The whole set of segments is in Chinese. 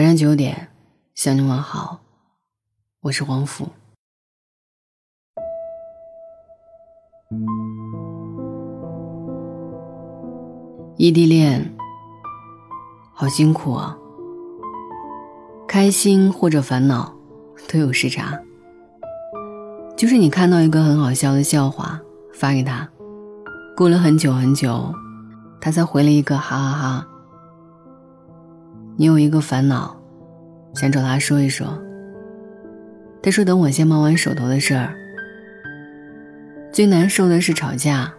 晚上九点，向你问好，我是黄甫。异地恋，好辛苦啊！开心或者烦恼，都有时差。就是你看到一个很好笑的笑话，发给他，过了很久很久，他才回了一个哈哈哈。你有一个烦恼，想找他说一说。他说：“等我先忙完手头的事儿。”最难受的是吵架，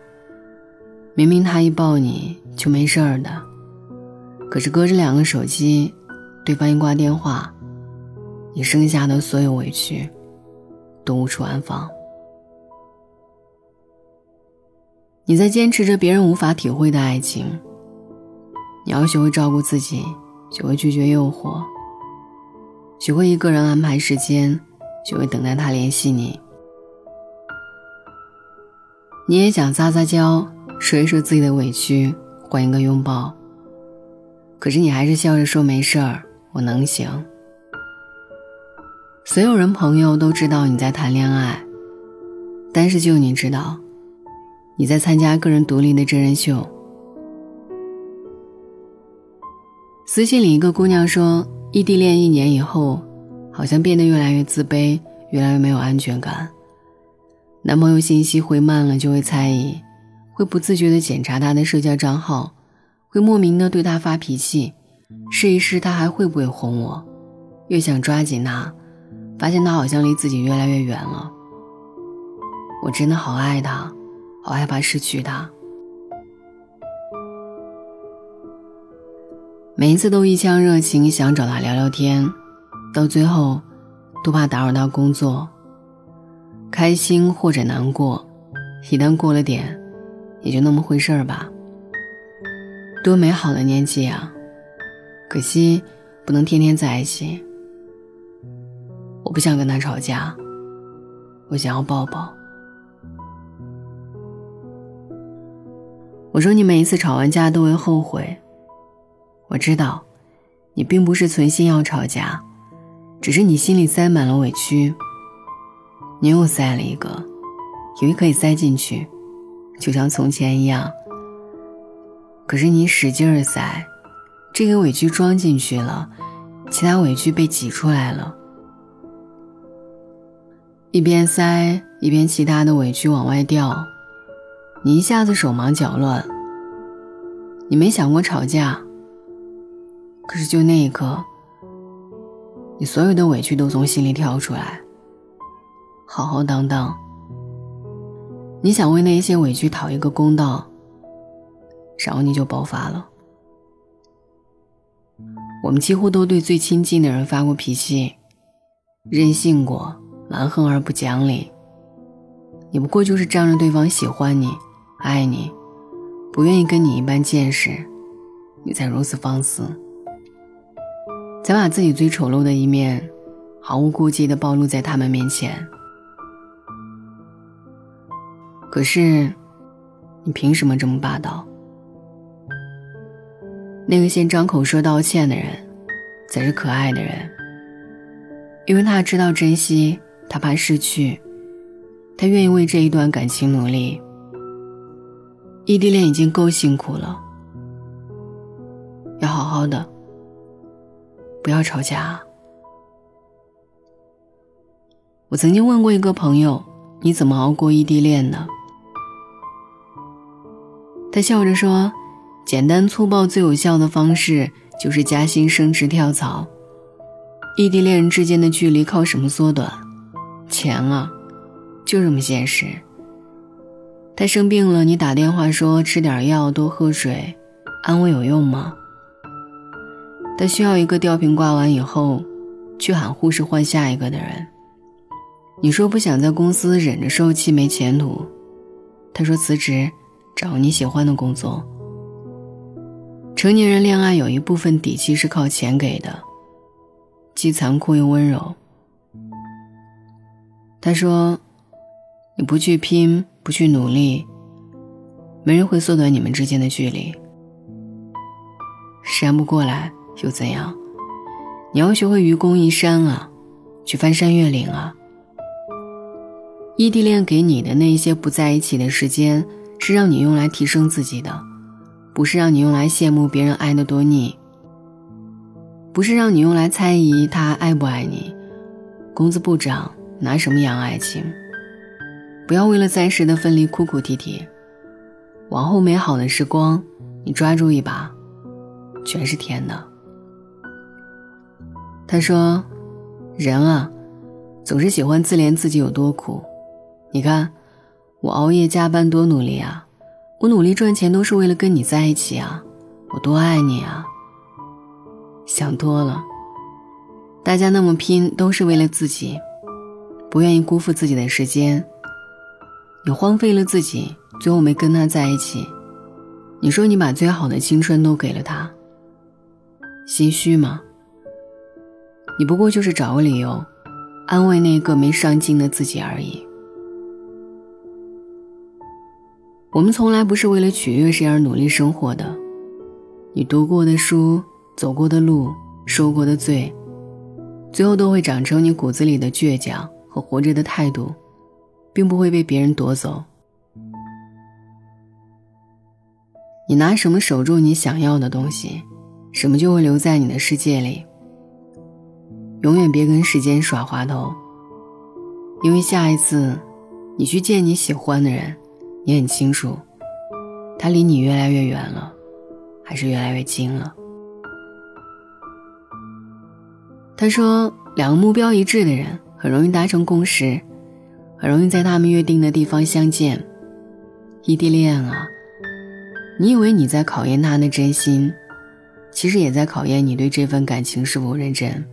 明明他一抱你就没事儿的，可是隔着两个手机，对方一挂电话，你剩下的所有委屈都无处安放。你在坚持着别人无法体会的爱情，你要学会照顾自己。学会拒绝诱惑，学会一个人安排时间，学会等待他联系你。你也想撒撒娇，说一说自己的委屈，换一个拥抱。可是你还是笑着说没事儿，我能行。所有人朋友都知道你在谈恋爱，但是就你知道，你在参加个人独立的真人秀。私信里一个姑娘说，异地恋一年以后，好像变得越来越自卑，越来越没有安全感。男朋友信息回慢了就会猜疑，会不自觉地检查他的社交账号，会莫名的对他发脾气，试一试他还会不会哄我。越想抓紧他，发现他好像离自己越来越远了。我真的好爱他，好害怕失去他。每一次都一腔热情想找他聊聊天，到最后都怕打扰到工作。开心或者难过，一旦过了点，也就那么回事儿吧。多美好的年纪啊！可惜不能天天在一起。我不想跟他吵架，我想要抱抱。我说你每一次吵完架都会后悔。我知道，你并不是存心要吵架，只是你心里塞满了委屈。你又塞了一个，以为可以塞进去，就像从前一样。可是你使劲儿塞，这个委屈装进去了，其他委屈被挤出来了。一边塞，一边其他的委屈往外掉，你一下子手忙脚乱。你没想过吵架。可是，就那一刻，你所有的委屈都从心里跳出来，浩浩荡荡。你想为那些委屈讨一个公道，然后你就爆发了。我们几乎都对最亲近的人发过脾气，任性过，蛮横而不讲理。你不过就是仗着对方喜欢你、爱你，不愿意跟你一般见识，你才如此放肆。才把自己最丑陋的一面，毫无顾忌的暴露在他们面前。可是，你凭什么这么霸道？那个先张口说道歉的人，才是可爱的人。因为他知道珍惜，他怕失去，他愿意为这一段感情努力。异地恋已经够辛苦了，要好好的。不要吵架。我曾经问过一个朋友：“你怎么熬过异地恋的？”他笑着说：“简单粗暴、最有效的方式就是加薪、升职、跳槽。异地恋人之间的距离靠什么缩短？钱啊，就这么现实。他生病了，你打电话说吃点药、多喝水，安慰有用吗？”他需要一个吊瓶挂完以后，去喊护士换下一个的人。你说不想在公司忍着受气没前途，他说辞职，找你喜欢的工作。成年人恋爱有一部分底气是靠钱给的，既残酷又温柔。他说，你不去拼，不去努力，没人会缩短你们之间的距离。时间不过来。又怎样？你要学会愚公移山啊，去翻山越岭啊。异地恋给你的那些不在一起的时间，是让你用来提升自己的，不是让你用来羡慕别人爱的多腻，不是让你用来猜疑他爱不爱你。工资不涨，拿什么养爱情？不要为了暂时的分离哭哭啼啼，往后美好的时光，你抓住一把，全是甜的。他说：“人啊，总是喜欢自怜自己有多苦。”你看，我熬夜加班多努力啊！我努力赚钱都是为了跟你在一起啊！我多爱你啊！想多了，大家那么拼都是为了自己，不愿意辜负自己的时间。你荒废了自己，最后没跟他在一起。你说你把最好的青春都给了他，心虚吗？你不过就是找个理由，安慰那个没上进的自己而已。我们从来不是为了取悦谁而努力生活的。你读过的书、走过的路、受过的罪，最后都会长成你骨子里的倔强和活着的态度，并不会被别人夺走。你拿什么守住你想要的东西，什么就会留在你的世界里。永远别跟时间耍滑头，因为下一次，你去见你喜欢的人。你很清楚，他离你越来越远了，还是越来越近了？他说，两个目标一致的人很容易达成共识，很容易在他们约定的地方相见。异地恋啊，你以为你在考验他的真心，其实也在考验你对这份感情是否认真。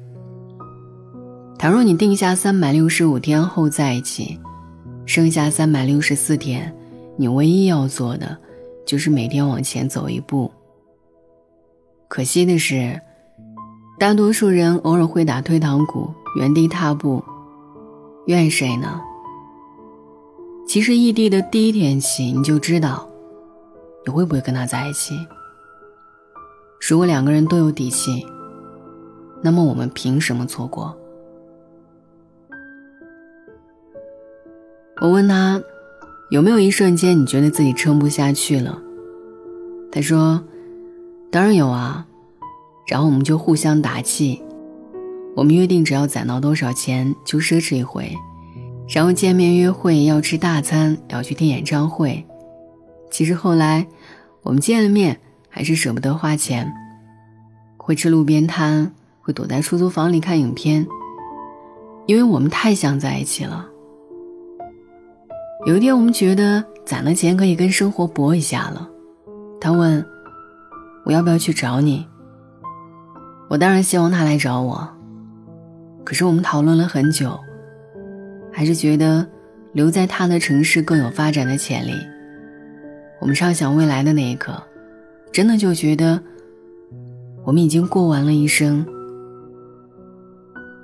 倘若你定下三百六十五天后在一起，剩下三百六十四天。你唯一要做的，就是每天往前走一步。可惜的是，大多数人偶尔会打退堂鼓，原地踏步。怨谁呢？其实异地的第一天起，你就知道，你会不会跟他在一起。如果两个人都有底气，那么我们凭什么错过？我问他。有没有一瞬间你觉得自己撑不下去了？他说：“当然有啊。”然后我们就互相打气。我们约定只要攒到多少钱就奢侈一回，然后见面约会要吃大餐，要去听演唱会。其实后来我们见了面还是舍不得花钱，会吃路边摊，会躲在出租房里看影片，因为我们太想在一起了。有一天，我们觉得攒了钱可以跟生活搏一下了。他问：“我要不要去找你？”我当然希望他来找我。可是我们讨论了很久，还是觉得留在他的城市更有发展的潜力。我们畅想未来的那一刻，真的就觉得我们已经过完了一生。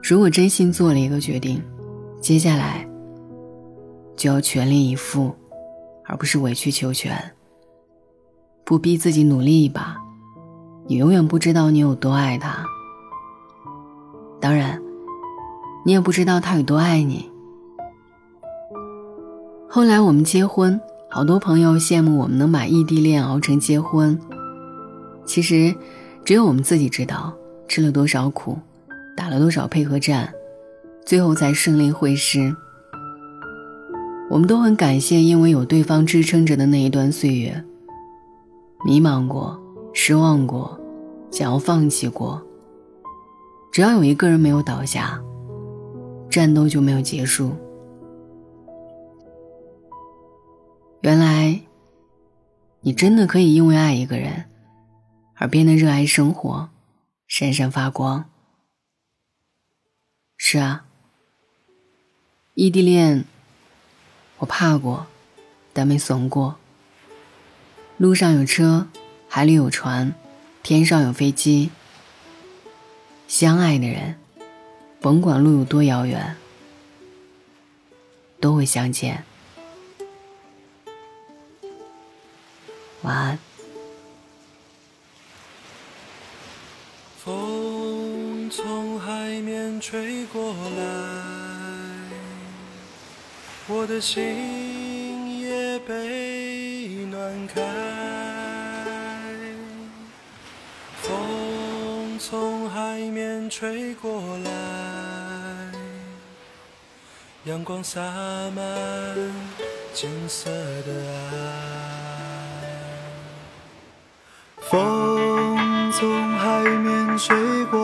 如果真心做了一个决定，接下来。就要全力以赴，而不是委曲求全。不逼自己努力一把，你永远不知道你有多爱他。当然，你也不知道他有多爱你。后来我们结婚，好多朋友羡慕我们能把异地恋熬成结婚。其实，只有我们自己知道吃了多少苦，打了多少配合战，最后才胜利会师。我们都很感谢，因为有对方支撑着的那一段岁月。迷茫过，失望过，想要放弃过。只要有一个人没有倒下，战斗就没有结束。原来，你真的可以因为爱一个人，而变得热爱生活，闪闪发光。是啊，异地恋。我怕过，但没怂过。路上有车，海里有船，天上有飞机。相爱的人，甭管路有多遥远，都会相见。晚安。风从海面吹过来，我的心也被暖开。风从海面吹过来，阳光洒满金色的爱。风从海面吹过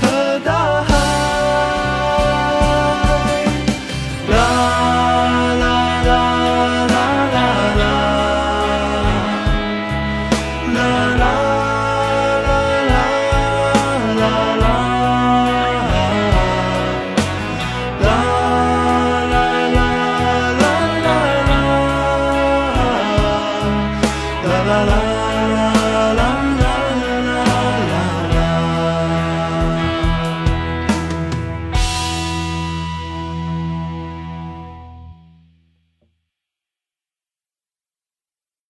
because